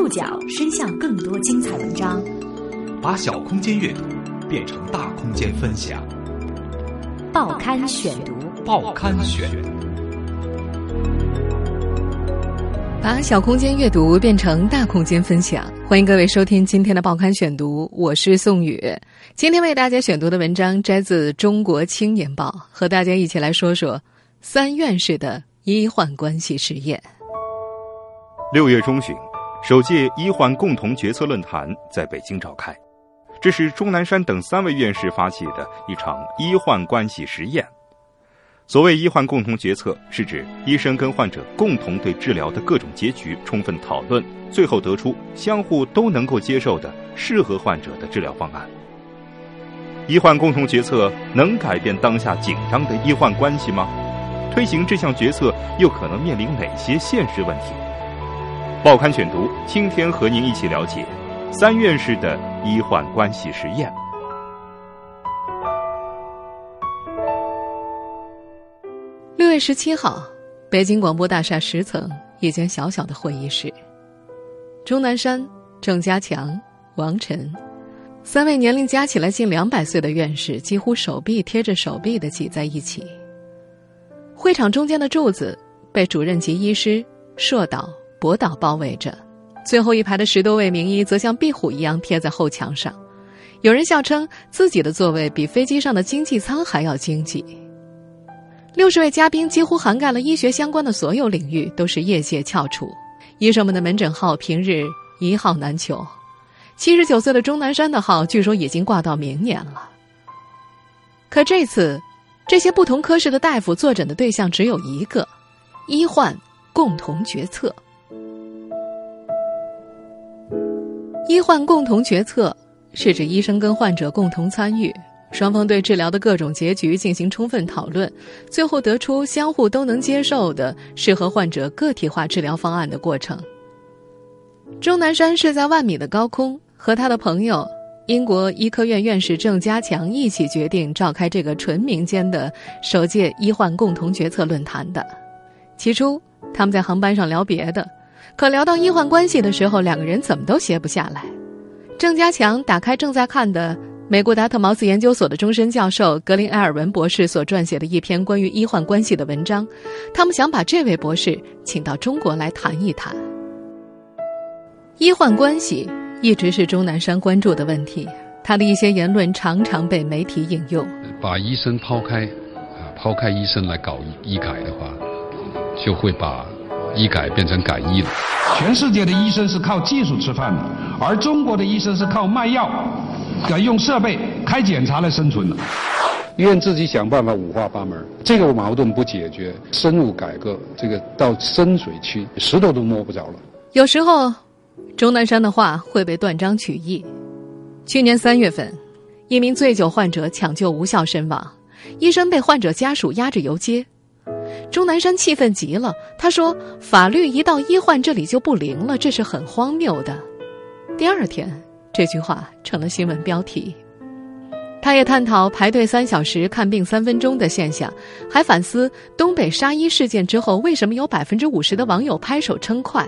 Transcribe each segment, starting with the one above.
触角伸向更多精彩文章，把小空间阅读变成大空间分享。报刊选读，报刊选，把小空间阅读变成大空间分享。欢迎各位收听今天的报刊选读，我是宋宇。今天为大家选读的文章摘自《中国青年报》，和大家一起来说说三院士的医患关系实验。六月中旬，首届医患共同决策论坛在北京召开。这是钟南山等三位院士发起的一场医患关系实验。所谓医患共同决策，是指医生跟患者共同对治疗的各种结局充分讨论，最后得出相互都能够接受的适合患者的治疗方案。医患共同决策能改变当下紧张的医患关系吗？推行这项决策又可能面临哪些现实问题？报刊选读，今天和您一起了解三院士的医患关系实验。六月十七号，北京广播大厦十层一间小小的会议室，钟南山、郑家强、王晨三位年龄加起来近两百岁的院士，几乎手臂贴着手臂的挤在一起。会场中间的柱子被主任级医师、硕导、博导包围着，最后一排的十多位名医则像壁虎一样贴在后墙上。有人笑称自己的座位比飞机上的经济舱还要经济。六十位嘉宾几乎涵盖了医学相关的所有领域，都是业界翘楚。医生们的门诊号平日一号难求，七十九岁的钟南山的号据说已经挂到明年了。可这次，这些不同科室的大夫坐诊的对象只有一个：医患共同决策。医患共同决策是指医生跟患者共同参与。双方对治疗的各种结局进行充分讨论，最后得出相互都能接受的适合患者个体化治疗方案的过程。钟南山是在万米的高空和他的朋友英国医科院院士郑家强一起决定召开这个纯民间的首届医患共同决策论坛的。起初他们在航班上聊别的，可聊到医患关系的时候，两个人怎么都歇不下来。郑家强打开正在看的。美国达特茅斯研究所的终身教授格林埃尔文博士所撰写的一篇关于医患关系的文章，他们想把这位博士请到中国来谈一谈。医患关系一直是钟南山关注的问题，他的一些言论常常被媒体引用。把医生抛开，啊，抛开医生来搞医改的话，就会把医改变成改医了。全世界的医生是靠技术吃饭的，而中国的医生是靠卖药。改用设备开检查来生存的，医院自己想办法五花八门，这个矛盾不解决，深入改革，这个到深水区石头都摸不着了。有时候，钟南山的话会被断章取义。去年三月份，一名醉酒患者抢救无效身亡，医生被患者家属押着游街，钟南山气愤极了，他说：“法律一到医患这里就不灵了，这是很荒谬的。”第二天。这句话成了新闻标题。他也探讨排队三小时看病三分钟的现象，还反思东北杀医事件之后为什么有百分之五十的网友拍手称快。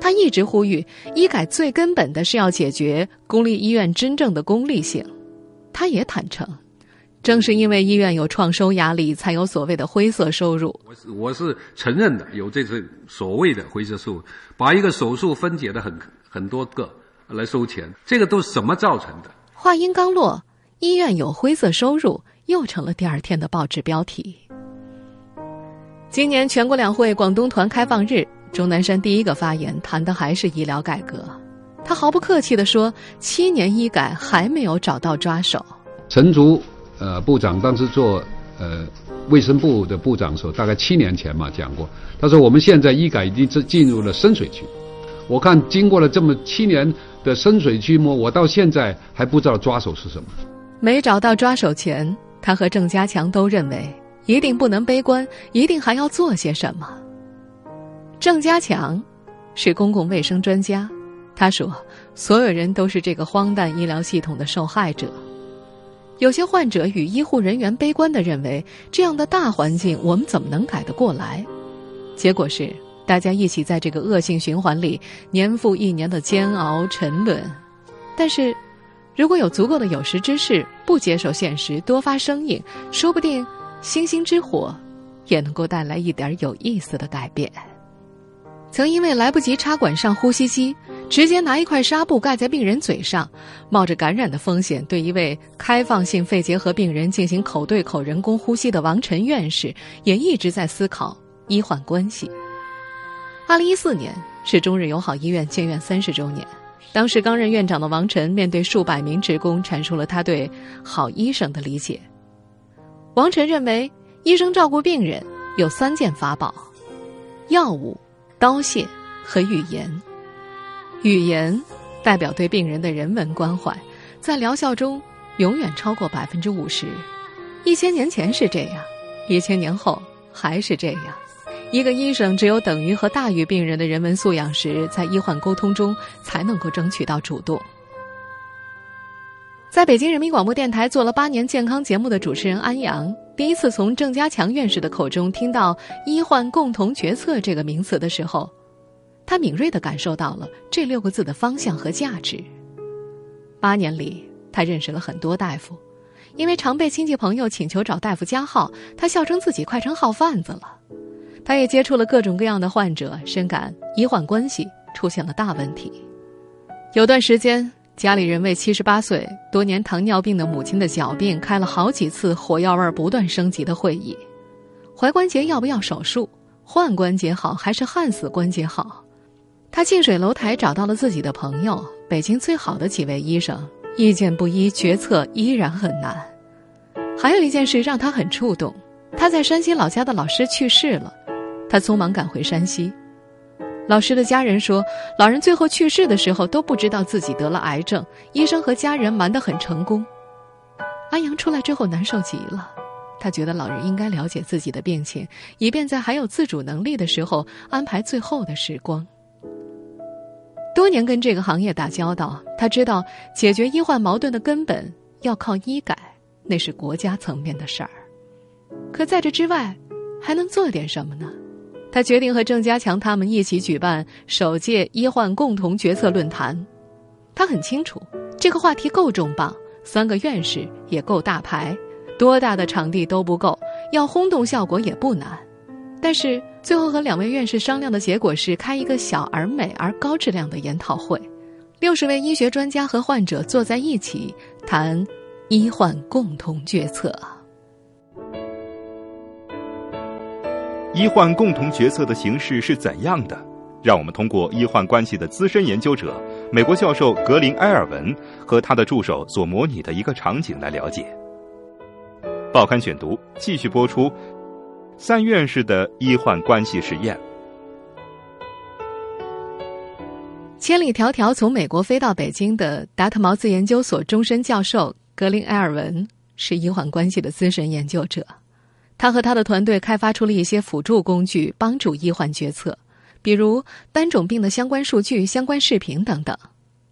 他一直呼吁医改最根本的是要解决公立医院真正的功利性。他也坦诚，正是因为医院有创收压力，才有所谓的灰色收入。我是我是承认的，有这次所谓的灰色收入，把一个手术分解的很很多个。来收钱，这个都是什么造成的？话音刚落，医院有灰色收入又成了第二天的报纸标题。今年全国两会广东团开放日，钟南山第一个发言谈的还是医疗改革。他毫不客气地说：“七年医改还没有找到抓手。”陈竹，呃，部长当时做呃卫生部的部长时候，大概七年前嘛讲过，他说我们现在医改已经进进入了深水区。我看经过了这么七年。的深水区摸，我到现在还不知道抓手是什么。没找到抓手前，他和郑家强都认为一定不能悲观，一定还要做些什么。郑家强是公共卫生专家，他说：“所有人都是这个荒诞医疗系统的受害者。有些患者与医护人员悲观的认为，这样的大环境我们怎么能改得过来？结果是大家一起在这个恶性循环里年复一年的煎熬沉沦。但是，如果有足够的有识之士不接受现实，多发声音，说不定星星之火也能够带来一点有意思的改变。曾因为来不及插管上呼吸机，直接拿一块纱布盖在病人嘴上，冒着感染的风险对一位开放性肺结核病人进行口对口人工呼吸的王晨院士，也一直在思考医患关系。二零一四年是中日友好医院建院三十周年，当时刚任院长的王晨面对数百名职工，阐述了他对好医生的理解。王晨认为，医生照顾病人有三件法宝：药物。刀械和语言，语言代表对病人的人文关怀，在疗效中永远超过百分之五十。一千年前是这样，一千年后还是这样。一个医生只有等于和大于病人的人文素养时，在医患沟通中才能够争取到主动。在北京人民广播电台做了八年健康节目的主持人安阳。第一次从郑家强院士的口中听到“医患共同决策”这个名词的时候，他敏锐地感受到了这六个字的方向和价值。八年里，他认识了很多大夫，因为常被亲戚朋友请求找大夫加号，他笑称自己快成号贩子了。他也接触了各种各样的患者，深感医患关系出现了大问题。有段时间。家里人为七十八岁、多年糖尿病的母亲的脚病开了好几次火药味不断升级的会议。踝关节要不要手术？换关节好还是焊死关节好？他近水楼台找到了自己的朋友，北京最好的几位医生，意见不一，决策依然很难。还有一件事让他很触动：他在山西老家的老师去世了，他匆忙赶回山西。老师的家人说，老人最后去世的时候都不知道自己得了癌症，医生和家人瞒得很成功。安阳出来之后难受极了，他觉得老人应该了解自己的病情，以便在还有自主能力的时候安排最后的时光。多年跟这个行业打交道，他知道解决医患矛盾的根本要靠医改，那是国家层面的事儿。可在这之外，还能做点什么呢？他决定和郑家强他们一起举办首届医患共同决策论坛。他很清楚，这个话题够重磅，三个院士也够大牌，多大的场地都不够，要轰动效果也不难。但是最后和两位院士商量的结果是开一个小而美而高质量的研讨会，六十位医学专家和患者坐在一起谈医患共同决策。医患共同决策的形式是怎样的？让我们通过医患关系的资深研究者、美国教授格林埃尔文和他的助手所模拟的一个场景来了解。报刊选读继续播出：三院士的医患关系实验。千里迢迢从美国飞到北京的达特茅斯研究所终身教授格林埃尔文是医患关系的资深研究者。他和他的团队开发出了一些辅助工具，帮助医患决策，比如单种病的相关数据、相关视频等等。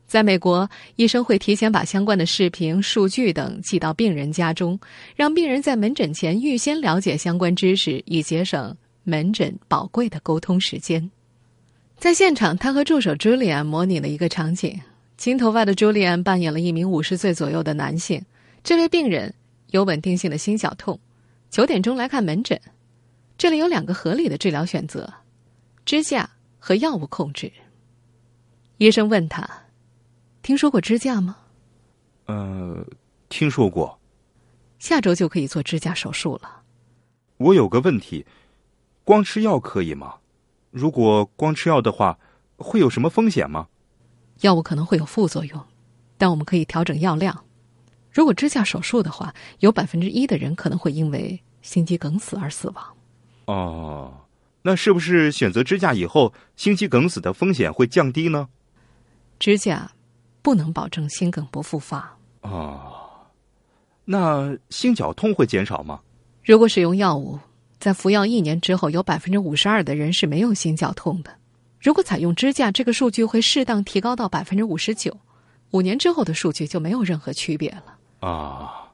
在美国，医生会提前把相关的视频、数据等寄到病人家中，让病人在门诊前预先了解相关知识，以节省门诊宝贵的沟通时间。在现场，他和助手朱莉安模拟了一个场景：金头发的朱莉安扮演了一名五十岁左右的男性，这位病人有稳定性的心绞痛。九点钟来看门诊，这里有两个合理的治疗选择：支架和药物控制。医生问他：“听说过支架吗？”“呃，听说过。”“下周就可以做支架手术了。”“我有个问题，光吃药可以吗？如果光吃药的话，会有什么风险吗？”“药物可能会有副作用，但我们可以调整药量。”如果支架手术的话，有百分之一的人可能会因为心肌梗死而死亡。哦，那是不是选择支架以后，心肌梗死的风险会降低呢？支架不能保证心梗不复发。哦，那心绞痛会减少吗？如果使用药物，在服药一年之后，有百分之五十二的人是没有心绞痛的。如果采用支架，这个数据会适当提高到百分之五十九。五年之后的数据就没有任何区别了。啊，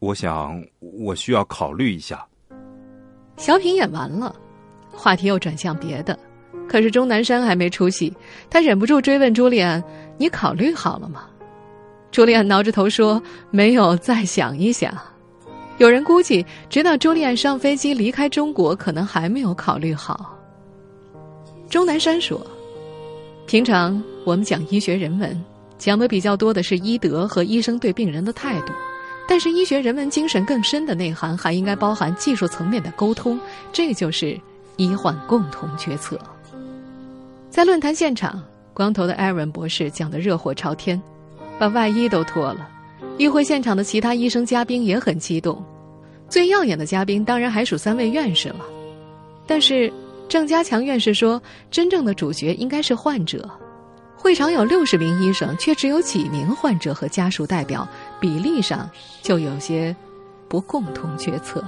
我想我需要考虑一下。小品演完了，话题又转向别的。可是钟南山还没出戏，他忍不住追问朱利安：“你考虑好了吗？”朱利安挠着头说：“没有，再想一想。”有人估计，直到朱利安上飞机离开中国，可能还没有考虑好。钟南山说：“平常我们讲医学人文，讲的比较多的是医德和医生对病人的态度，但是医学人文精神更深的内涵，还应该包含技术层面的沟通，这就是医患共同决策。”在论坛现场，光头的艾伦博士讲得热火朝天，把外衣都脱了。议会现场的其他医生嘉宾也很激动，最耀眼的嘉宾当然还属三位院士了。但是郑家强院士说，真正的主角应该是患者。会场有六十名医生，却只有几名患者和家属代表，比例上就有些不共同决策。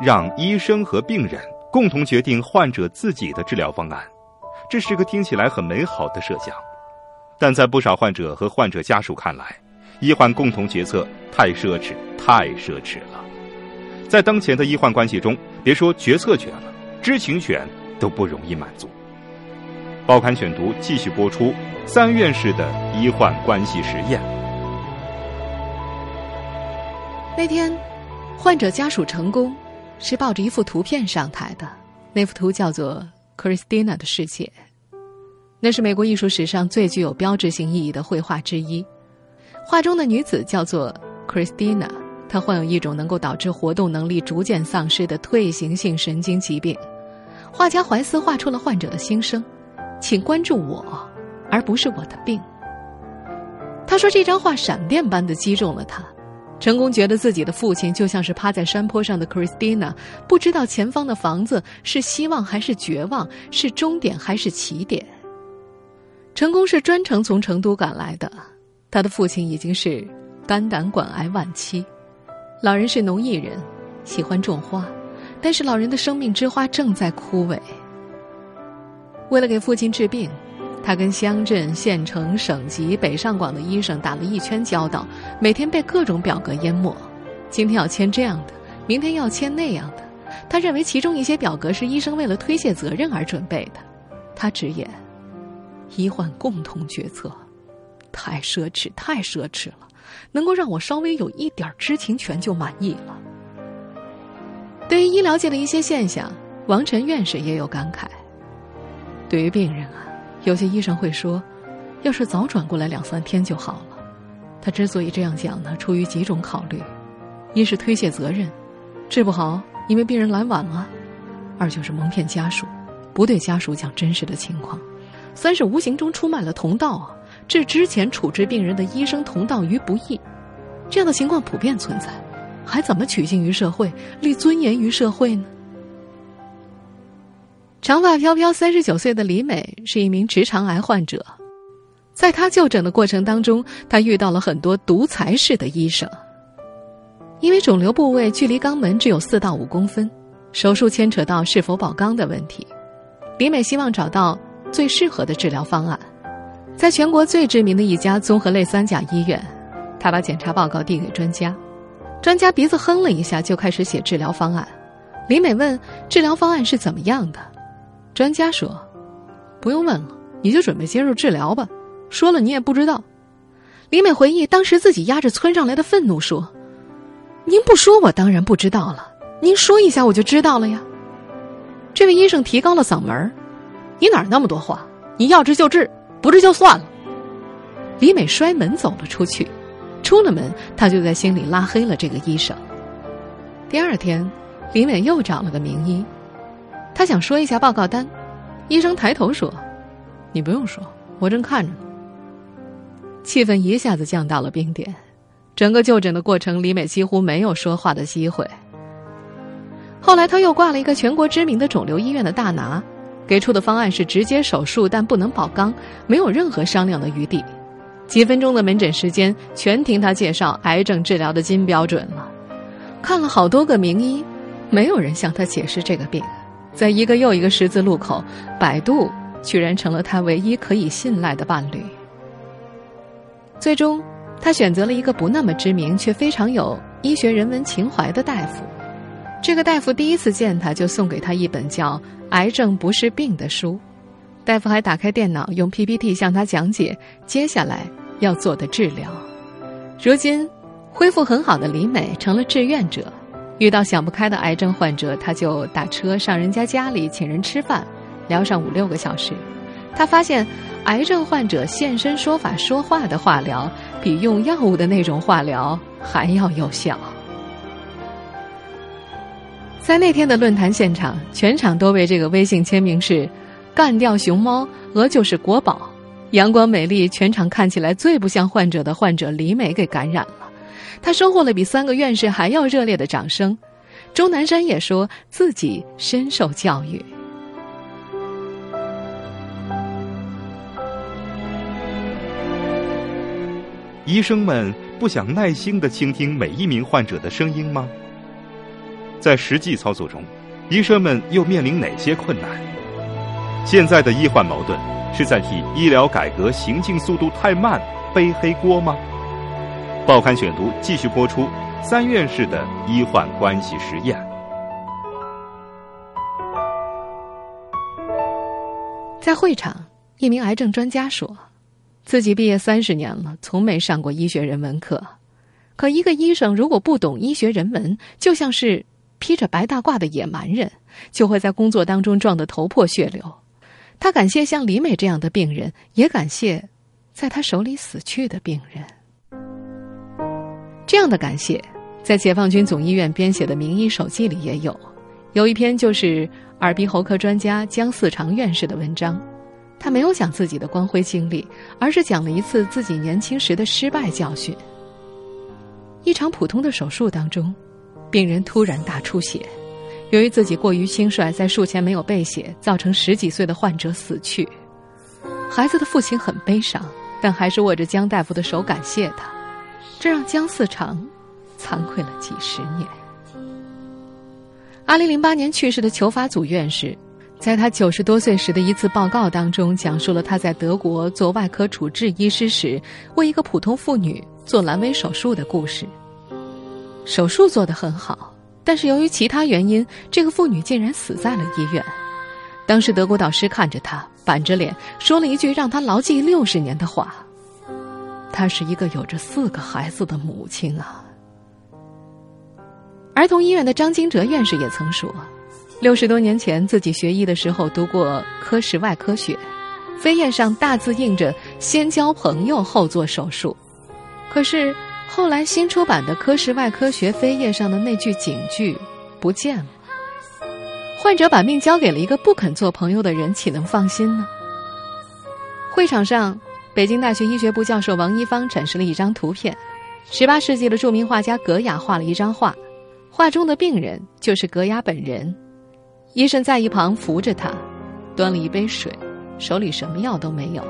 让医生和病人共同决定患者自己的治疗方案，这是个听起来很美好的设想。但在不少患者和患者家属看来，医患共同决策太奢侈，太奢侈了。在当前的医患关系中，别说决策权了，知情权都不容易满足。报刊选读继续播出三院士的医患关系实验。那天，患者家属成功是抱着一幅图片上台的，那幅图叫做《Christina 的世界》。那是美国艺术史上最具有标志性意义的绘画之一。画中的女子叫做 Christina，她患有一种能够导致活动能力逐渐丧失的退行性神经疾病。画家怀斯画出了患者的心声：“请关注我，而不是我的病。”他说：“这张画闪电般的击中了他。”成功觉得自己的父亲就像是趴在山坡上的 Christina，不知道前方的房子是希望还是绝望，是终点还是起点。成功是专程从成都赶来的，他的父亲已经是肝胆管癌晚期，老人是农艺人，喜欢种花，但是老人的生命之花正在枯萎。为了给父亲治病，他跟乡镇、县城、省级、北上广的医生打了一圈交道，每天被各种表格淹没，今天要签这样的，明天要签那样的，他认为其中一些表格是医生为了推卸责任而准备的，他直言。医患共同决策，太奢侈，太奢侈了。能够让我稍微有一点知情权就满意了。对于医疗界的一些现象，王晨院士也有感慨。对于病人啊，有些医生会说，要是早转过来两三天就好了。他之所以这样讲呢，出于几种考虑：一是推卸责任，治不好因为病人来晚了；二就是蒙骗家属，不对家属讲真实的情况。三是无形中出卖了同道啊，置之前处置病人的医生同道于不义，这样的情况普遍存在，还怎么取信于社会，立尊严于社会呢？长发飘飘、三十九岁的李美是一名直肠癌患者，在她就诊的过程当中，她遇到了很多独裁式的医生，因为肿瘤部位距离肛门只有四到五公分，手术牵扯到是否保肛的问题，李美希望找到。最适合的治疗方案，在全国最知名的一家综合类三甲医院，他把检查报告递给专家，专家鼻子哼了一下，就开始写治疗方案。李美问：“治疗方案是怎么样的？”专家说：“不用问了，你就准备接受治疗吧。说了你也不知道。”李美回忆，当时自己压着窜上来的愤怒说：“您不说，我当然不知道了。您说一下，我就知道了呀。”这位医生提高了嗓门。你哪那么多话？你要治就治，不治就算了。李美摔门走了出去，出了门，他就在心里拉黑了这个医生。第二天，李美又找了个名医，她想说一下报告单。医生抬头说：“你不用说，我正看着呢。”气氛一下子降到了冰点。整个就诊的过程，李美几乎没有说话的机会。后来，他又挂了一个全国知名的肿瘤医院的大拿。给出的方案是直接手术，但不能保肛，没有任何商量的余地。几分钟的门诊时间，全听他介绍癌症治疗的金标准了。看了好多个名医，没有人向他解释这个病。在一个又一个十字路口，百度居然成了他唯一可以信赖的伴侣。最终，他选择了一个不那么知名却非常有医学人文情怀的大夫。这个大夫第一次见他，就送给他一本叫《癌症不是病》的书。大夫还打开电脑，用 PPT 向他讲解接下来要做的治疗。如今，恢复很好的李美成了志愿者。遇到想不开的癌症患者，他就打车上人家家里请人吃饭，聊上五六个小时。他发现，癌症患者现身说法说话的化疗，比用药物的那种化疗还要有效。在那天的论坛现场，全场都被这个微信签名是“干掉熊猫，鹅就是国宝”，阳光美丽，全场看起来最不像患者的患者李美给感染了。她收获了比三个院士还要热烈的掌声。钟南山也说自己深受教育。医生们不想耐心的倾听每一名患者的声音吗？在实际操作中，医生们又面临哪些困难？现在的医患矛盾是在替医疗改革行进速度太慢背黑锅吗？报刊选读继续播出三院士的医患关系实验。在会场，一名癌症专家说。自己毕业三十年了，从没上过医学人文课。可一个医生如果不懂医学人文，就像是披着白大褂的野蛮人，就会在工作当中撞得头破血流。他感谢像李美这样的病人，也感谢在他手里死去的病人。这样的感谢，在解放军总医院编写的名医手记里也有，有一篇就是耳鼻喉科专家姜四长院士的文章。他没有讲自己的光辉经历，而是讲了一次自己年轻时的失败教训。一场普通的手术当中，病人突然大出血，由于自己过于轻率，在术前没有备血，造成十几岁的患者死去。孩子的父亲很悲伤，但还是握着姜大夫的手感谢他，这让姜四长惭愧了几十年。二零零八年去世的裘法祖院士。在他九十多岁时的一次报告当中，讲述了他在德国做外科主治医师时，为一个普通妇女做阑尾手术的故事。手术做得很好，但是由于其他原因，这个妇女竟然死在了医院。当时德国导师看着他，板着脸说了一句让他牢记六十年的话：“她是一个有着四个孩子的母亲啊。”儿童医院的张金哲院士也曾说。六十多年前，自己学医的时候读过科室外科学，扉页上大字印着“先交朋友，后做手术”。可是后来新出版的科室外科学扉页上的那句警句不见了。患者把命交给了一个不肯做朋友的人，岂能放心呢？会场上，北京大学医学部教授王一方展示了一张图片，十八世纪的著名画家格雅画了一张画，画中的病人就是格雅本人。医生在一旁扶着他，端了一杯水，手里什么药都没有。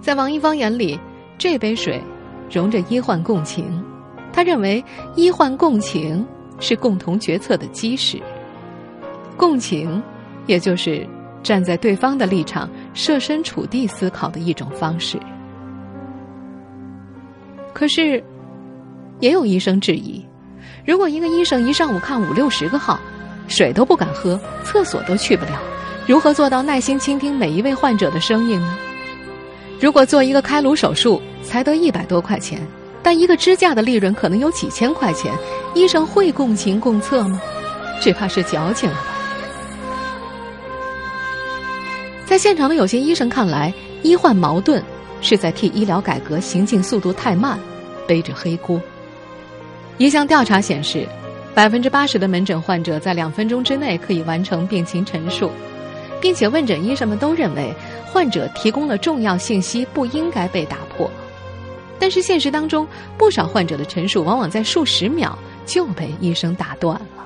在王一芳眼里，这杯水融着医患共情。他认为医患共情是共同决策的基石。共情，也就是站在对方的立场，设身处地思考的一种方式。可是，也有医生质疑：如果一个医生一上午看五六十个号，水都不敢喝，厕所都去不了，如何做到耐心倾听每一位患者的声音呢？如果做一个开颅手术才得一百多块钱，但一个支架的利润可能有几千块钱，医生会共情共策吗？只怕是矫情了吧。在现场的有些医生看来，医患矛盾是在替医疗改革行进速度太慢背着黑锅。一项调查显示。百分之八十的门诊患者在两分钟之内可以完成病情陈述，并且问诊医生们都认为患者提供了重要信息，不应该被打破。但是现实当中，不少患者的陈述往往在数十秒就被医生打断了。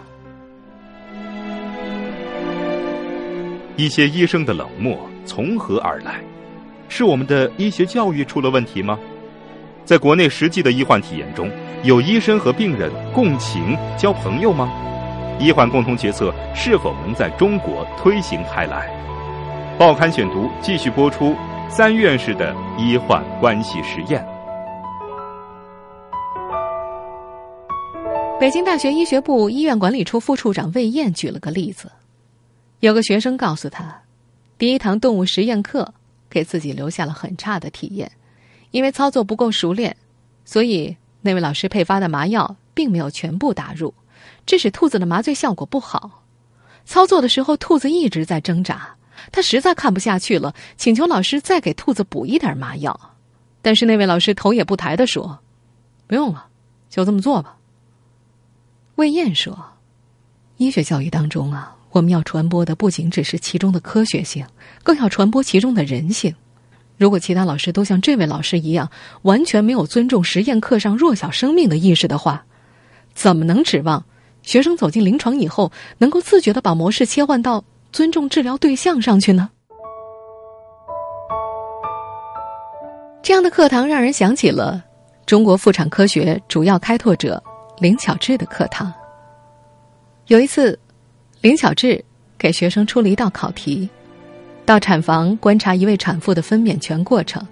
一些医生的冷漠从何而来？是我们的医学教育出了问题吗？在国内实际的医患体验中。有医生和病人共情交朋友吗？医患共同决策是否能在中国推行开来？报刊选读继续播出三院士的医患关系实验。北京大学医学部医院管理处副处长魏燕举了个例子：有个学生告诉他，第一堂动物实验课给自己留下了很差的体验，因为操作不够熟练，所以那位老师配发的麻药并没有全部打入，致使兔子的麻醉效果不好。操作的时候，兔子一直在挣扎。他实在看不下去了，请求老师再给兔子补一点麻药。但是那位老师头也不抬的说：“不用了，就这么做吧。”魏燕说：“医学教育当中啊，我们要传播的不仅只是其中的科学性，更要传播其中的人性。如果其他老师都像这位老师一样，完全没有尊重实验课上弱小生命的意识的话，怎么能指望学生走进临床以后，能够自觉的把模式切换到？”尊重治疗对象上去呢？这样的课堂让人想起了中国妇产科学主要开拓者林巧稚的课堂。有一次，林巧稚给学生出了一道考题：到产房观察一位产妇的分娩全过程，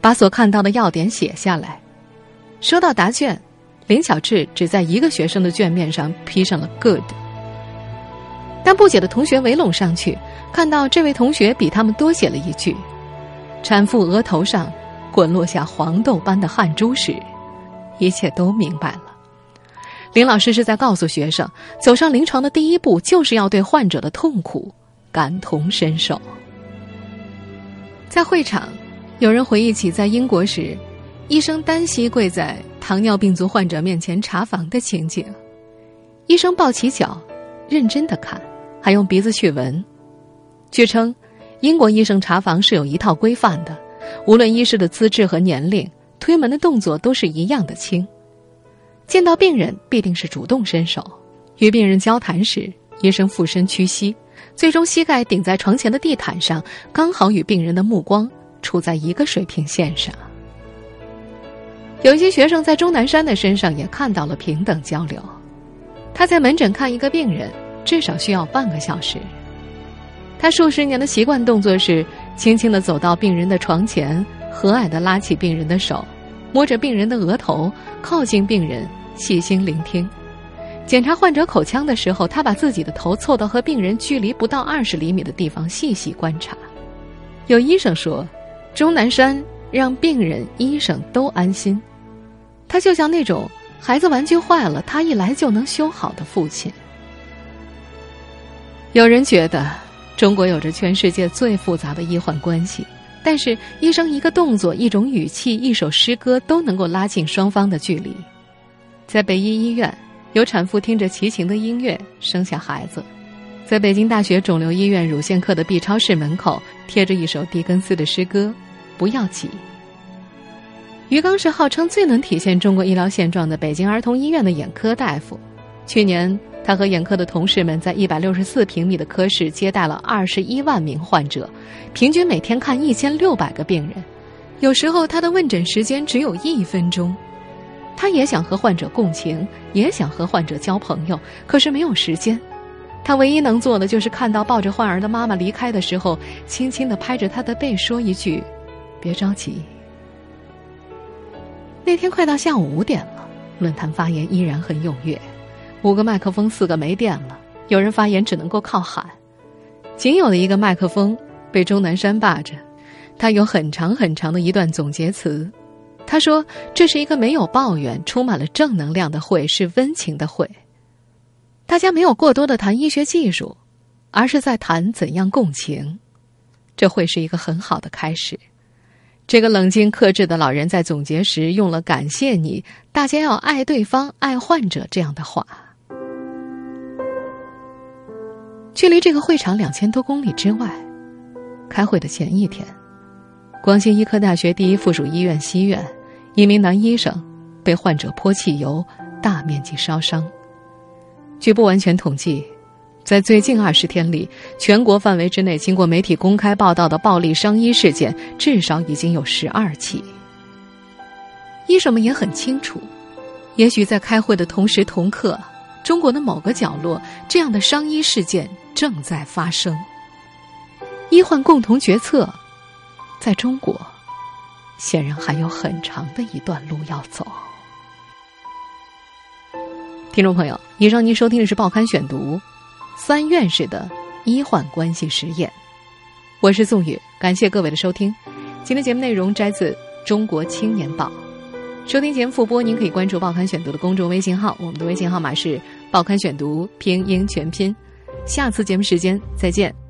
把所看到的要点写下来。收到答卷，林巧稚只在一个学生的卷面上批上了 “good”。当不解的同学围拢上去，看到这位同学比他们多写了一句：“产妇额头上滚落下黄豆般的汗珠时，一切都明白了。”林老师是在告诉学生，走上临床的第一步就是要对患者的痛苦感同身受。在会场，有人回忆起在英国时，医生单膝跪在糖尿病足患者面前查房的情景，医生抱起脚，认真的看。还用鼻子去闻。据称，英国医生查房是有一套规范的，无论医师的资质和年龄，推门的动作都是一样的轻。见到病人必定是主动伸手，与病人交谈时，医生俯身屈膝，最终膝盖顶在床前的地毯上，刚好与病人的目光处在一个水平线上。有些学生在钟南山的身上也看到了平等交流，他在门诊看一个病人。至少需要半个小时。他数十年的习惯动作是轻轻的走到病人的床前，和蔼的拉起病人的手，摸着病人的额头，靠近病人，细心聆听。检查患者口腔的时候，他把自己的头凑到和病人距离不到二十厘米的地方，细细观察。有医生说，钟南山让病人、医生都安心。他就像那种孩子玩具坏了，他一来就能修好的父亲。有人觉得中国有着全世界最复杂的医患关系，但是医生一个动作、一种语气、一首诗歌都能够拉近双方的距离。在北医医院，有产妇听着齐秦的音乐生下孩子；在北京大学肿瘤医院乳腺科的 B 超室门口贴着一首狄更斯的诗歌：“不要急。”于刚是号称最能体现中国医疗现状的北京儿童医院的眼科大夫，去年。他和眼科的同事们在一百六十四平米的科室接待了二十一万名患者，平均每天看一千六百个病人。有时候他的问诊时间只有一分钟，他也想和患者共情，也想和患者交朋友，可是没有时间。他唯一能做的就是看到抱着患儿的妈妈离开的时候，轻轻的拍着她的背说一句：“别着急。”那天快到下午五点了，论坛发言依然很踊跃。五个麦克风，四个没电了。有人发言只能够靠喊，仅有的一个麦克风被钟南山霸着。他有很长很长的一段总结词。他说：“这是一个没有抱怨、充满了正能量的会，是温情的会。大家没有过多的谈医学技术，而是在谈怎样共情。这会是一个很好的开始。”这个冷静克制的老人在总结时用了“感谢你，大家要爱对方、爱患者”这样的话。距离这个会场两千多公里之外，开会的前一天，广西医科大学第一附属医院西院，一名男医生被患者泼汽油，大面积烧伤。据不完全统计，在最近二十天里，全国范围之内经过媒体公开报道的暴力伤医事件，至少已经有十二起。医生们也很清楚，也许在开会的同时同刻。中国的某个角落，这样的伤医事件正在发生。医患共同决策，在中国，显然还有很长的一段路要走。听。众朋友，以上您收听的是《报刊选读》，三院士的医患关系实验。我是宋宇，感谢各位的收听。今天节目内容摘自《中国青年报》。收听节目复播，您可以关注《报刊选读》的公众微信号，我们的微信号码是《报刊选读》拼音全拼。下次节目时间再见。